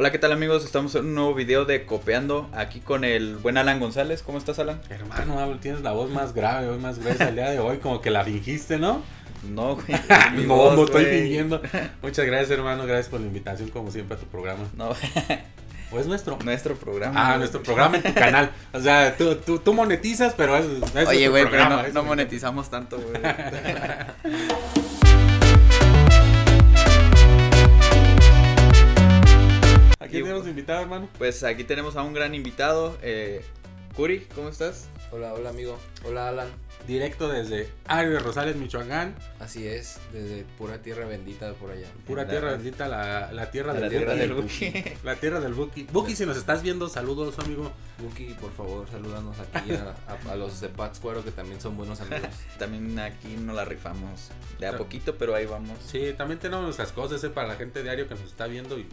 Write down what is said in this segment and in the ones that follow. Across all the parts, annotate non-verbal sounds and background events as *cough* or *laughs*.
Hola, ¿qué tal amigos? Estamos en un nuevo video de Copeando aquí con el buen Alan González. ¿Cómo estás, Alan? Hermano, tienes la voz más grave, hoy más gruesa el día de hoy, como que la fingiste, ¿no? No, güey. *laughs* no, voz, no estoy güey. fingiendo. *laughs* Muchas gracias, hermano, gracias por la invitación, como siempre, a tu programa. No, *laughs* ¿O es nuestro? nuestro programa. Ah, nuestro programa en tu canal. O sea, tú, tú, tú monetizas, pero es, es Oye, güey, pero no, no monetizamos tanto, güey. Aquí tenemos invitado, hermano. Pues aquí tenemos a un gran invitado. Eh, Curi, ¿cómo estás? Hola, hola amigo. Hola Alan. Directo desde Ario Rosales, Michoacán. Así es, desde pura tierra bendita por allá. Pura La- tierra bendita, la, la tierra La del tierra Buki. del Buki. *laughs* La tierra del Buki. Buki, si nos estás viendo, saludos, amigo. Buki, por favor, salúdanos aquí a, a- a los de Pátzcuaro que también son buenos amigos. *laughs* También aquí nos la rifamos. De a poquito, pero ahí vamos. Sí, también tenemos nuestras cosas eh, para la gente diario que nos está viendo y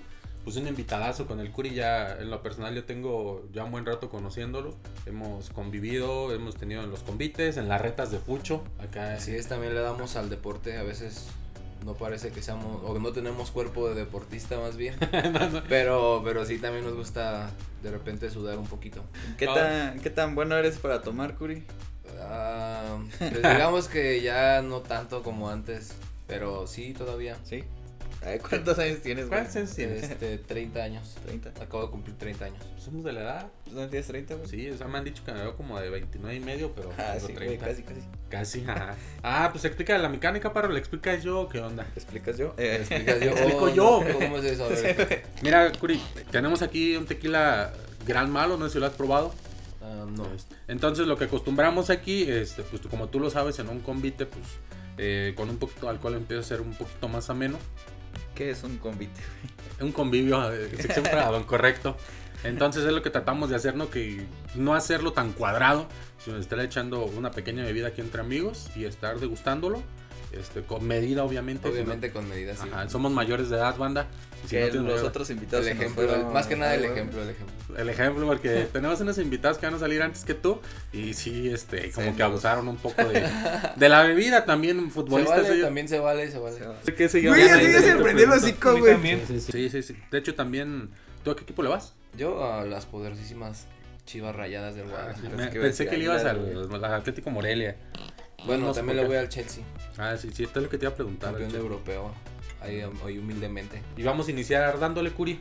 pues un invitadazo con el Curi ya en lo personal yo tengo ya un buen rato conociéndolo. Hemos convivido, hemos tenido en los convites, en las retas de Pucho, acá Así es, también le damos al deporte. A veces no parece que seamos, o que no tenemos cuerpo de deportista más bien. *laughs* Pero, pero sí también nos gusta de repente sudar un poquito. ¿Qué, Ah. tan, ¿Qué tan bueno eres para tomar, Curi? Pues digamos que ya no tanto como antes, pero sí todavía. ¿Sí? Ay, ¿Cuántos años tienes, güey? ¿Cuántos años tienes? Este, 30 años. 30. Acabo de cumplir 30 años. Somos de la edad. ¿No tienes 30, güey? Sí, o sea, me han dicho que me veo como de 29 y medio, pero Ah, tengo sí, güey, 30. casi, casi. Casi, ajá. Ah, pues explica la mecánica, paro, le explicas yo, ¿qué onda? ¿Te explicas yo? ¿Me Eh, explicas yo? *laughs* Explico Oh, yo. ¿Cómo es eso? *laughs* Mira, Curi, tenemos aquí un tequila gran malo, no sé si lo has probado. Ah, no. Este, Entonces lo que acostumbramos aquí, este, pues como tú lo sabes, en un convite, pues eh, con un poquito de alcohol empieza a ser un poquito más ameno. ¿Qué es un convite? Un convivio, eh, siempre *laughs* correcto. Entonces es lo que tratamos de hacer, ¿no? Que no hacerlo tan cuadrado, sino estar echando una pequeña bebida aquí entre amigos y estar degustándolo. Este, con medida, obviamente. Obviamente con medidas. si sí. Ajá, somos mayores de edad, banda. si Que no tienes los otros invitados El ejemplo, el- más que nada el ejemplo, el ejemplo. El ejemplo, porque *laughs* tenemos unos invitados que van a salir antes que tú y sí, este, como Sí, que abusaron un poco de, *laughs* de la bebida también, Se futbolistas. vale, ellos- también se vale, se vale. ¿Qué se Güey, llama? así se hocico, güey. Sí, sí, sí. De hecho, también, ¿tú a qué equipo le vas? Yo a las poderosísimas chivas rayadas del Ah, Guadalajara. pensé que Pensé le ibas al Atlético Morelia. Bueno, también le voy al Chelsea, Ah, sí, sí, esto es lo que te iba a preguntar. campeón de europeo. Ahí, ahí humildemente. Y vamos a iniciar dándole curi.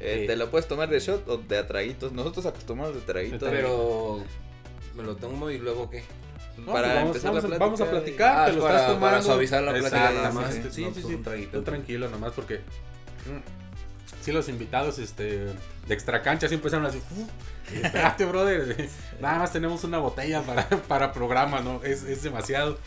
Eh, Sí. ¿Te lo puedes tomar de shot o de atraguitos? Nosotros acostumbramos de traguitos. Pero me lo tomo y luego qué? No, para pues vamos, empezar vamos, la a- vamos a platicar, Ah, te lo para- estás tomando. para suavizar la plática nada sí, más. sí, No, sí, pues, sí, un traguito. Tú tranquilo nomás porque mm, sí los invitados este de extra cancha siempre empezaron así, "Uh, espérate, brother, *laughs* nada más tenemos una botella para, *laughs* para programa, ¿no? Es, es demasiado.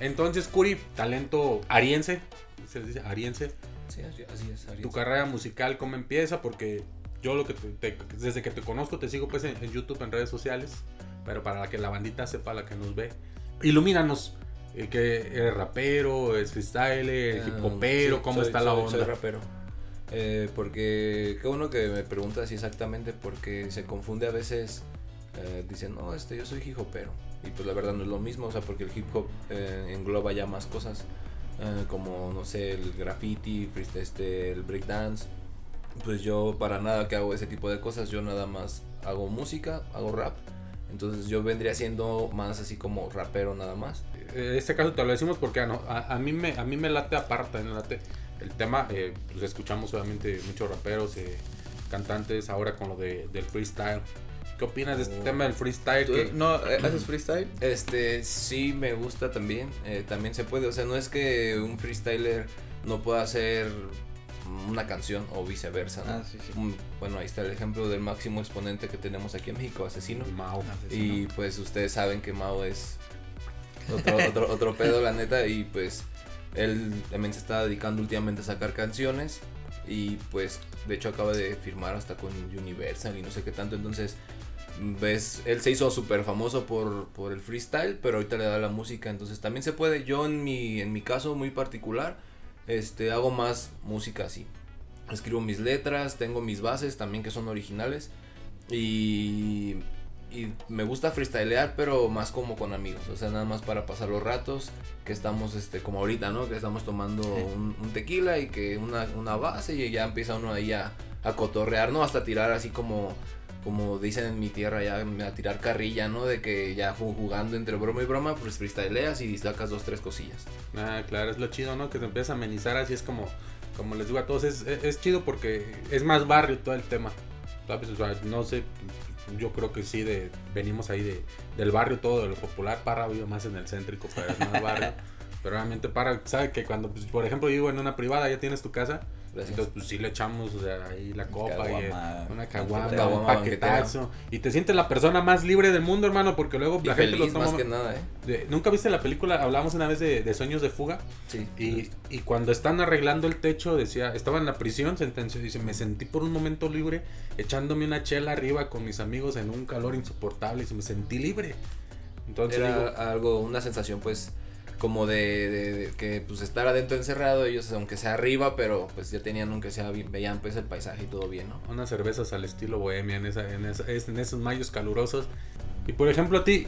Entonces, Curi, talento ariense, se les dice ariense. Sí, así así es. Arias. Tu carrera musical, ¿cómo empieza? Porque yo lo que te- te- desde que te conozco te sigo pues en, en YouTube, en redes sociales, pero para que la bandita sepa, la que nos ve, ilumínanos. eh, que eres rapero, es freestyle, Ah, hip hopero, sí, ¿cómo soy- está la soy- onda? Soy rapero. Eh, porque qué bueno que me preguntas exactamente porque se confunde a veces eh, dicen no este yo soy hip hopero y pues la verdad no es lo mismo o sea porque el hip hop eh, engloba ya más cosas eh, como no sé el graffiti este el breakdance. Pues yo para nada que hago ese tipo de cosas yo nada más hago música hago rap. Entonces yo vendría siendo más así como rapero nada más. En este caso te lo decimos porque a, no- a- a mí, me, a mí me late aparte, me late el tema, eh, pues escuchamos obviamente muchos raperos, eh, cantantes, ahora con lo de, del freestyle. ¿Qué opinas de este Oh. tema del freestyle? ¿Tú que- no eh, haces freestyle? Este, sí me gusta también. eh, también se puede. O sea, no es que un freestyler no pueda hacer una canción o viceversa. ¿no? Ah, sí, sí. Un- bueno, ahí está el ejemplo del máximo exponente que tenemos aquí en México, Asesino. Mao. Y pues ustedes saben que Mao es otro, otro, otro pedo, la neta. Y pues él también se está dedicando últimamente a sacar canciones. Y pues de hecho acaba de firmar hasta con Universal y no sé qué tanto. Entonces, ves, él se hizo súper famoso por, por el freestyle, pero ahorita le da la música. Entonces también se puede. Yo en mi, en mi caso muy particular, este, hago más música así. Escribo mis letras, tengo mis bases también que son originales. Y, y me gusta freestylear, pero más como con amigos. O sea, nada más para pasar los ratos. Que estamos, este, como ahorita, ¿no? Que estamos tomando un, un tequila y que una, una base y ya empieza uno ahí a, a cotorrear, ¿no? Hasta tirar así como, como dicen en mi tierra, ya a tirar carrilla, ¿no? De que ya ju- jugando entre broma y broma, pues freestyleas y sacas dos, tres cosillas. Ah, claro, es lo chido, ¿no? Que te empieza a amenizar así, es como, como les digo a todos, es, es, es chido porque es más barrio todo el tema. ¿Sabes? O sea, no sé, yo creo que sí, de, venimos ahí de, del barrio todo, de lo popular, Parra vive más en el céntrico, pero es más barrio. *laughs* Pero realmente Parra, sabe que cuando, pues, por ejemplo, vivo en una privada, ya tienes tu casa, Gracias. entonces pues sí le echamos, o sea, ahí la copa y eh, una caguama, Caguama un paquetazo. Y te sientes la persona más libre del mundo, hermano, porque luego Y la gente lo toma... más que nada, ¿eh? ¿Nunca viste la película? Hablamos una vez de, de Sueños de Fuga. Sí. Y, y cuando están arreglando el techo, decía, estaba en la prisión, sentenció, dice, me sentí por un momento libre, echándome una chela arriba con mis amigos en un calor insoportable, y me sentí libre. Entonces Era digo, algo, una sensación pues como de, de- de que pues estar adentro encerrado, ellos aunque sea arriba, pero pues ya tenían aunque sea, bien- veían pues el paisaje y todo bien, ¿no? unas cervezas al estilo bohemia en, esa, en, esa- es- en esos mayos calurosos. Y por ejemplo, a ti,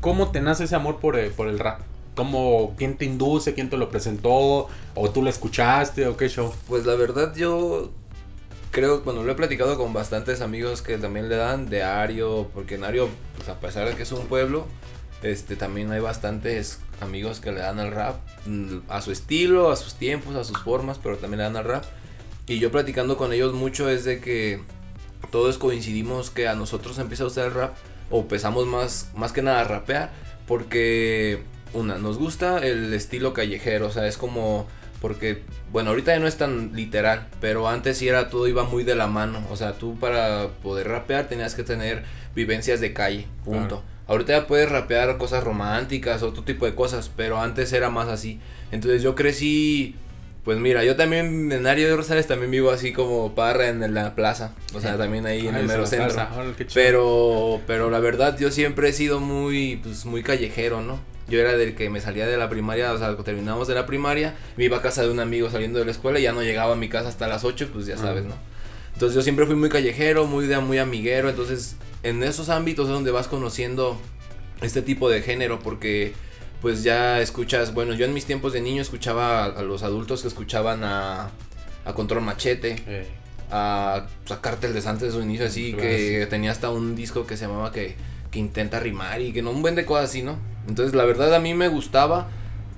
¿cómo te nace ese amor por, eh, por el rap? ¿Cómo, ¿Quién te induce? ¿Quién te lo presentó? ¿O tú lo escuchaste? ¿O qué show? Pues la verdad yo creo, bueno, lo he platicado con bastantes amigos que también le dan de Ario, porque en Ario, pues a pesar de que es un pueblo, este también hay bastantes amigos que le dan al rap mm, a su estilo, a sus tiempos, a sus formas, pero también le dan al rap. Y yo platicando con ellos mucho es de que todos coincidimos que a nosotros empieza a gustar el rap o empezamos más, más que nada a rapear porque una, nos gusta el estilo callejero, o sea, es como porque bueno, ahorita ya no es tan literal, pero antes sí era todo iba muy de la mano, o sea, tú para poder rapear tenías que tener vivencias de calle, punto. Ahorita ya puedes rapear cosas románticas, otro tipo de cosas, pero antes era más así. Entonces yo crecí pues mira, yo también en Ario de Rosales también vivo así como parra en la plaza. O sea, también ahí en el mero centro. Pero, pero la verdad yo siempre he sido muy, pues muy callejero, ¿no? Yo era del que me salía de la primaria, o sea, cuando terminábamos de la primaria, me iba a casa de un amigo saliendo de la escuela y ya no llegaba a mi casa hasta las 8, pues ya Ah. sabes, ¿no? Entonces yo siempre fui muy callejero, muy, de, muy amiguero, entonces en esos ámbitos es donde vas conociendo este tipo de género porque pues ya escuchas, bueno, yo en mis tiempos de niño escuchaba a, a los adultos que escuchaban a, a Control Machete, Eh, a, pues, a Cártel de Santos de su inicio así, Claro, que tenía hasta un disco que se llamaba que, que intenta rimar y que no un buen de cosas así, ¿no? Entonces la verdad a mí me gustaba,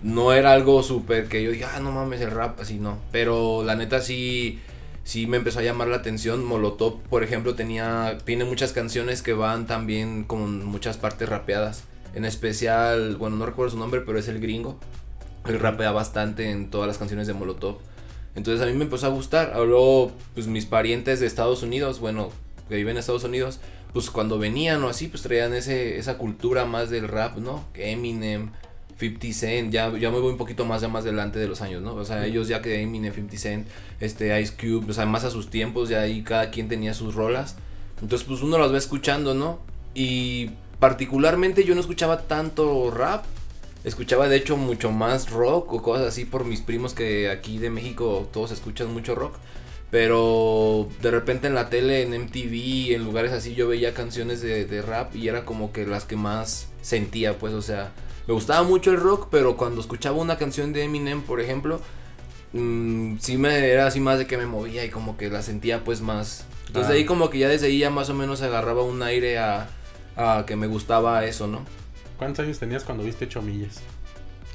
no era algo súper que yo dije, ah, no mames el rap, así no, pero la neta sí, sí me empezó a llamar la atención, Molotov por ejemplo tenía, tiene muchas canciones que van también con muchas partes rapeadas, en especial, bueno no recuerdo su nombre, pero es el gringo, él rapea bastante en todas las canciones de Molotov. Entonces a mí me empezó a gustar. Luego, pues mis parientes de Estados Unidos, bueno, que viven en Estados Unidos, pues cuando venían o así, pues traían ese, esa cultura más del rap, ¿no? Eminem, 50 Cent, ya, ya me voy un poquito más ya más delante de los años, ¿no? O sea, ellos ya que Eminem, 50 Cent, este Ice Cube, o sea, más a sus tiempos, ya ahí cada quien tenía sus rolas. Entonces, pues uno las va escuchando, ¿no? Y particularmente yo no escuchaba tanto rap, escuchaba de hecho mucho más rock o cosas así por mis primos que aquí de México todos escuchan mucho rock. Pero de repente en la tele, en MTV, en lugares así, yo veía canciones de, de rap y era como que las que más sentía, pues, o sea, me gustaba mucho el rock, pero cuando escuchaba una canción de Eminem, por ejemplo, mm, sí me era así más de que me movía y como que la sentía pues más. Entonces Ah. ahí como que ya desde ahí ya más o menos agarraba un aire a, a que me gustaba eso, ¿no? ¿Cuántos años tenías cuando viste Chomillas?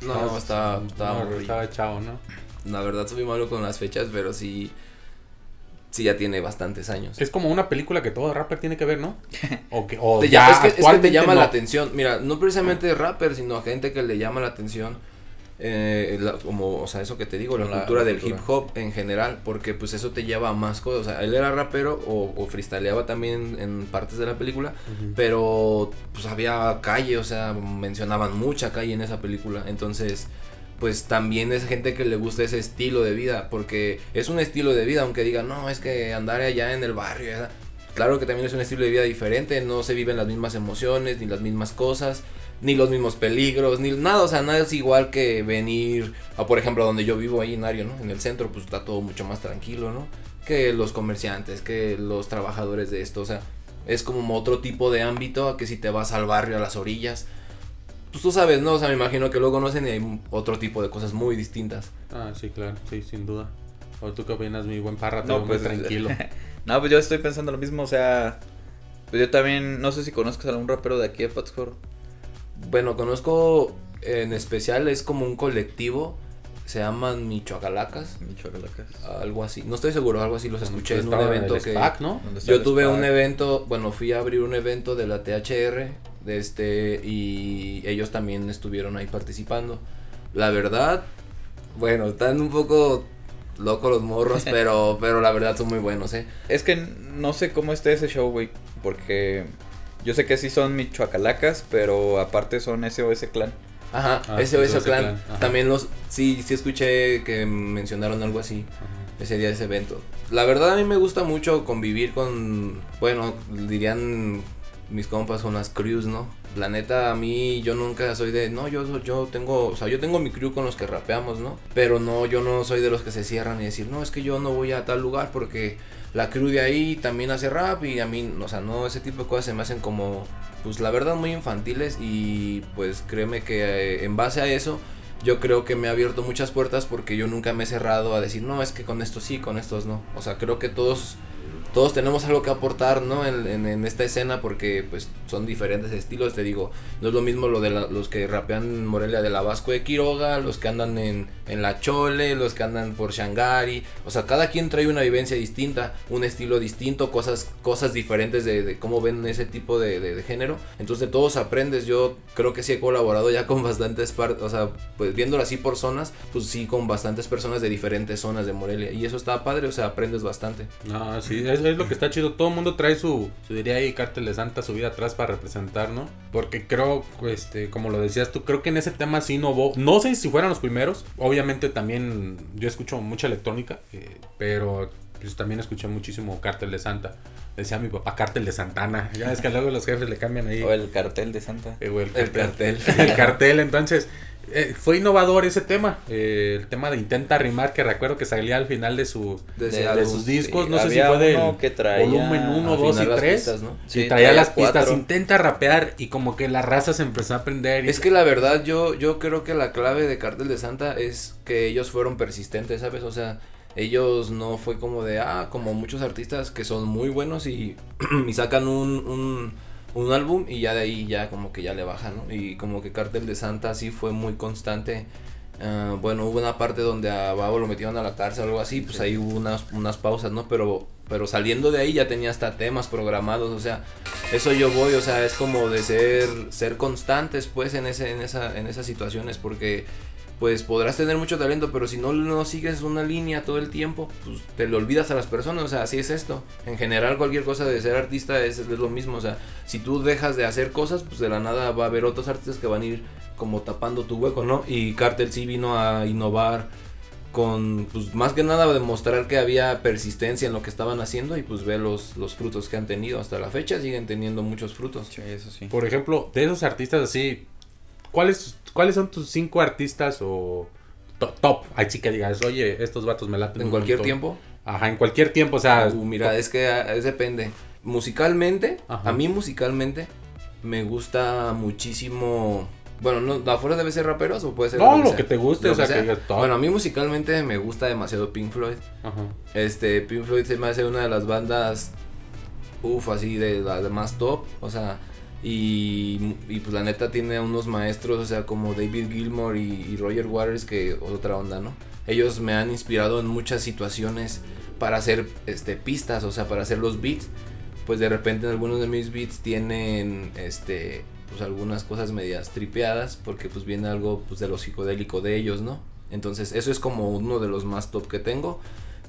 No, estaba, estaba no, estaba chavo, ¿no? La verdad soy malo con las fechas, pero sí. Sí, ya tiene bastantes años. Es como una película que todo rapper tiene que ver, ¿no? *laughs* O que, o Te ya es, que, es que te llama no. la atención. Mira, no precisamente rapper, sino a gente que le llama la atención. eh, la- como, o sea, eso que te digo, la, La- cultura la del cultura. hip hop en general, porque pues eso te lleva a más cosas. O sea, él era rapero o, o freestyleaba también en partes de la película, pero pues había calle, o sea, mencionaban mucha calle en esa película. Entonces, pues también es gente que le gusta ese estilo de vida, porque es un estilo de vida, aunque digan, no, es que andar allá en el barrio, ¿verdad?". claro que también es un estilo de vida diferente, no se viven las mismas emociones, ni las mismas cosas, ni los mismos peligros, ni nada, o sea, nada es igual que venir a, por ejemplo, donde yo vivo ahí en Ario, ¿no? En el centro, pues está todo mucho más tranquilo, ¿no? Que los comerciantes, que los trabajadores de esto, o sea, es como otro tipo de ámbito a que si te vas al barrio, a las orillas, pues tú sabes, ¿no? O sea, me imagino que lo conocen y hay otro tipo de cosas muy distintas. Ah, sí, claro, sí, sin duda. ¿O tú qué opinas, mi buen parra? Te No, veo muy pues, tranquilo. *laughs* No, pues yo estoy pensando lo mismo, o sea, pues yo también, no sé si conozcas a algún rapero de aquí de Pátzcuaro. Bueno, conozco en especial, es como un colectivo. Se llaman Michoacalacas. Michoacalacas. Algo así. No estoy seguro, algo así. Los escuché en un evento el que. SPAC, ¿no? ¿Dónde está Yo tuve un evento, bueno, fui a abrir un evento de la THR, este, y ellos también estuvieron ahí participando. La verdad, bueno, están un poco locos los morros, *laughs* pero, pero la verdad son muy buenos, eh. Es que no sé cómo esté ese show, güey, porque yo sé que sí son Michoacalacas, pero aparte son SOS Clan. Ajá, Ah, ese ese ese clan. clan, ajá. También los, sí, sí escuché que mencionaron algo así. ese día de ese evento. La verdad a mí me gusta mucho convivir con, bueno, dirían mis compas con las crews, ¿no? La neta a mí yo nunca soy de, no, yo yo tengo, o sea, yo tengo mi crew con los que rapeamos, ¿no? Pero no, yo no soy de los que se cierran y decir, "No, es que yo no voy a tal lugar porque la crew de ahí también hace rap y a mí, o sea, no, ese tipo de cosas se me hacen como, pues la verdad muy infantiles y pues créeme que eh, en base a eso yo creo que me ha abierto muchas puertas porque yo nunca me he cerrado a decir, no, es que con estos sí, con estos no. O sea, creo que todos, todos tenemos algo que aportar, ¿no? En, en- en esta escena porque pues son diferentes estilos, te digo, no es lo mismo lo de la- los que rapean Morelia de la Vasco de Quiroga, los que andan en, en La Chole, los que andan por Shangari, o sea, cada quien trae una vivencia distinta, un estilo distinto, cosas, cosas diferentes de, de cómo ven ese tipo de, de- de género. Entonces de todos aprendes, yo creo que sí he colaborado ya con bastantes partes, o sea, pues viéndolo así por zonas, pues sí con bastantes personas de diferentes zonas de Morelia. Y eso está padre, o sea, aprendes bastante. No, sí, es, es lo que está chido. Todo el mundo trae su, su diría ahí, cártel de Santa, su vida atrás para representar, ¿no? Porque creo, este, como lo decías tú, creo que en ese tema sí no hubo. No sé si fueran los primeros. Obviamente también yo escucho mucha electrónica, eh, pero pues también escuché muchísimo cártel de Santa. Decía mi papá cártel de Santana. Ya es que luego los jefes le cambian ahí. O el cartel de Santa. eh, güey, El cartel. *laughs* el cartel, entonces. Eh, fue innovador ese tema. eh, el tema de intenta rimar, que recuerdo que salía al final de su De sus discos, sí, no sé si fue del volumen 1, Al 2 y final las 3. pistas, ¿no? Sí, traía traía las pistas, intenta rapear y como que la raza se empezó a aprender. y- Es que la verdad yo, yo creo que la clave de Cartel de Santa es que ellos fueron persistentes, ¿sabes? O sea, ellos no fue como de, ah, como muchos artistas que son muy buenos y, *clears throat* y sacan un, un, un álbum y ya de ahí ya como que ya le bajan, ¿no? Y como que Cartel de Santa sí fue muy constante. Ah, bueno, hubo una parte donde a Babo lo metieron a la cárcel o algo así, pues ahí hubo unas, unas pausas, ¿no? Pero, pero saliendo de ahí ya tenía hasta temas programados, o sea, eso yo voy, o sea, es como de ser, ser constantes, pues, en, ese, en, esa, en esas situaciones, porque, pues, podrás tener mucho talento, pero si no, no sigues una línea todo el tiempo, pues, te lo olvidas a las personas, o sea, así es esto. En general, cualquier cosa de ser artista es, es lo mismo, o sea, si tú dejas de hacer cosas, pues, de la nada va a haber otros artistas que van a ir como tapando tu hueco, ¿no? Y Cartel sí vino a innovar con, pues más que nada demostrar que había persistencia en lo que estaban haciendo y pues ver los, los frutos que han tenido hasta la fecha, siguen teniendo muchos frutos. Sí, eso sí. Por ejemplo, de esos artistas así, ¿cuáles, ¿cuáles son tus cinco artistas o to- top? Ahí sí que digas, oye, estos vatos me laten. En cualquier montón". tiempo, Ajá, en cualquier tiempo, o sea. uh, mira, es que ah, es depende. Musicalmente, Ajá. a mí musicalmente me gusta muchísimo... Bueno, no, afuera debe ser raperos o puede ser... No, lo sea. que te guste, o sea, que que sea. digas top. Bueno, a mí musicalmente me gusta demasiado Pink Floyd. Ajá. Este, Pink Floyd se me hace una de las bandas, uff, así de las de más top, o sea, y, pues la neta tiene unos maestros, o sea, como David Gilmour y, Roger Waters, que otra onda, ¿no? Ellos me han inspirado en muchas situaciones para hacer este, pistas, o sea, para hacer los beats. Pues de repente en algunos de mis beats tienen, este, pues algunas cosas medias tripeadas, porque pues viene algo pues de lo psicodélico de ellos, ¿no? Entonces eso es como uno de los más top que tengo.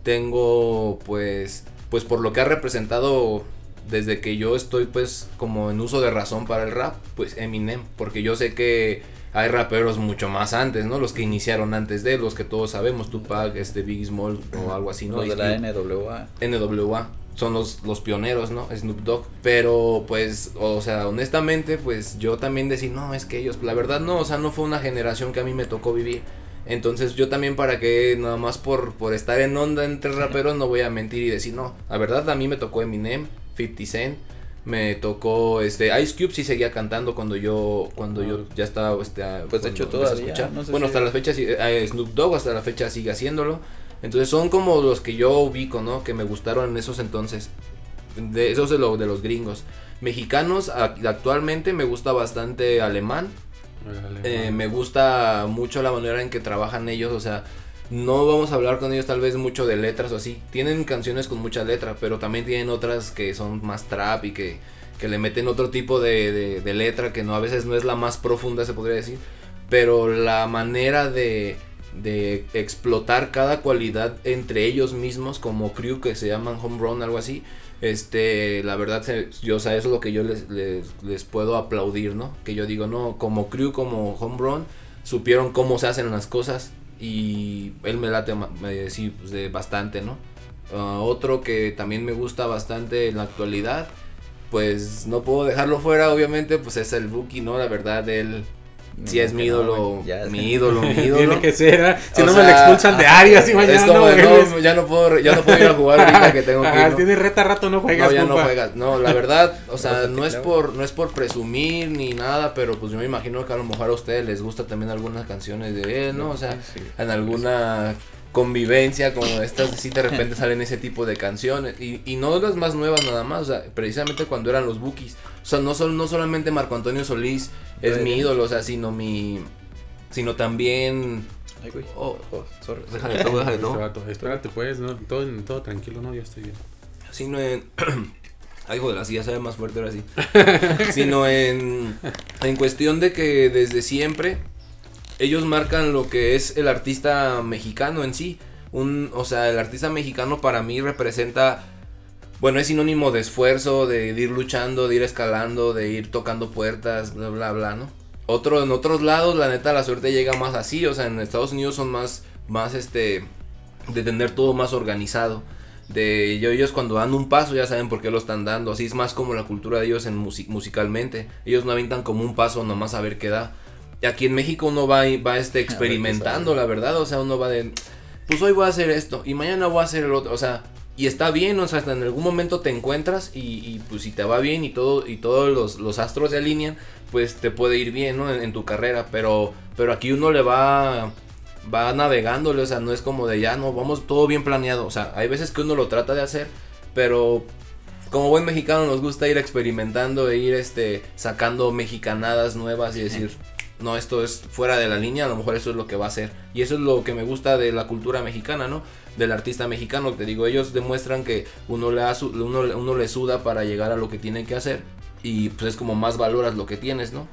Tengo pues, pues por lo que ha representado desde que yo estoy pues como en uso de razón para el rap, pues Eminem, porque yo sé que hay raperos mucho más antes, ¿no? Los que iniciaron antes de, los que todos sabemos, Tupac, este Biggie Small o algo así, ¿no? Los de la. NWA. NWA son los, los pioneros, ¿no? Snoop Dogg. Pero, pues, o sea, honestamente, pues yo también decir, no, es que ellos, la verdad no, o sea, no fue una generación que a mí me tocó vivir. Entonces yo también para que nada más por, por estar en onda entre raperos no voy a mentir y decir, no, la verdad a mí me tocó Eminem, 50 Cent, me tocó este Ice Cube sí seguía cantando cuando yo cuando yo ya estaba este Pues, de cuando hecho, empecé a todavía, escuchar. no sé bueno si- hasta la fecha sí, eh, Snoop Dogg hasta la fecha sigue haciéndolo Entonces son como los que yo ubico, ¿no? Que me gustaron en esos entonces. De esos de, lo, de los gringos. Mexicanos, actualmente me gusta bastante alemán. Eh, me gusta mucho la manera en que trabajan ellos, o sea, no vamos a hablar con ellos tal vez mucho de letras o así. Tienen canciones con mucha letra, pero también tienen otras que son más trap y que, que le meten otro tipo de, letra que no a veces no es la más profunda, se podría decir. Pero la manera de, de explotar cada cualidad entre ellos mismos, como crew que se llaman home run, algo así. Este, la verdad, yo, o eso es lo que yo les, les, les puedo aplaudir, ¿no? Que yo digo, no, como crew, como home run, supieron cómo se hacen las cosas y él me late me- pues, bastante, ¿no? Ah, otro que también me gusta bastante en la actualidad, pues no puedo dejarlo fuera, obviamente, pues es el Buki, ¿no? La verdad, él sí No, es mi ídolo, mi *laughs* ídolo, mi ídolo. Tiene que ser, ¿eh? si O no me lo expulsan de área, así mañana Es como no no, ya no puedo, ya no puedo ir a jugar ahorita que tengo que ir, ¿no? tiene reta rato no juegas, No, ya no juegas. No, la verdad, o sea, no es por no es por presumir ni nada, pero pues yo me imagino que a lo mejor a ustedes les gusta también algunas canciones de él, ¿no? O sea, en alguna convivencia como estas, sí de repente *laughs* salen ese tipo de canciones y, y no las más nuevas nada más, o sea, precisamente cuando eran los Bookies, o sea, no sol- no solamente Marco Antonio Solís es Ay, mi ídolo, o sea, sino mi sino también Ay, güey. Oh. Oh, sorry. déjale todo, déjale Este todo. espérate pues, no, todo, todo tranquilo, no, yo estoy bien. sino en *clears throat* ay joder, así ya sabe más fuerte ahora sí. *laughs* sino en en cuestión de que desde siempre ellos marcan lo que es el artista mexicano en sí. Un, o sea, el artista mexicano para mí representa bueno, es sinónimo de esfuerzo, de ir luchando, de ir escalando, de ir tocando puertas, bla bla bla, ¿no? Otro en otros lados, la neta la suerte llega más así, o sea, en Estados Unidos son más más este de tener todo más organizado. De ellos, cuando dan un paso ya saben por qué lo están dando. Así es más como la cultura de ellos en musi- musicalmente. Ellos no avientan como un paso nomás a ver qué da. Aquí en México uno va, va este, *laughs* experimentando, la verdad. O sea, uno va de, pues hoy voy a hacer esto y mañana voy a hacer el otro. O sea, y está bien, o sea, hasta en algún momento te encuentras y, y, pues si te va bien y todo y todos los, los astros se alinean, pues te puede ir bien, ¿no? En, en tu carrera. Pero, pero aquí uno le va va navegándole, o sea, no es como de ya no, vamos todo bien planeado, o sea, hay veces que uno lo trata de hacer, pero como buen mexicano nos gusta ir experimentando e ir este sacando mexicanadas nuevas y decir, no, esto es fuera de la línea, a lo mejor eso es lo que va a ser. Y eso es lo que me gusta de la cultura mexicana, ¿no? Del artista mexicano, te digo, ellos demuestran que uno le, uno, uno le suda para llegar a lo que tiene que hacer y pues es como más valoras lo que tienes, ¿no?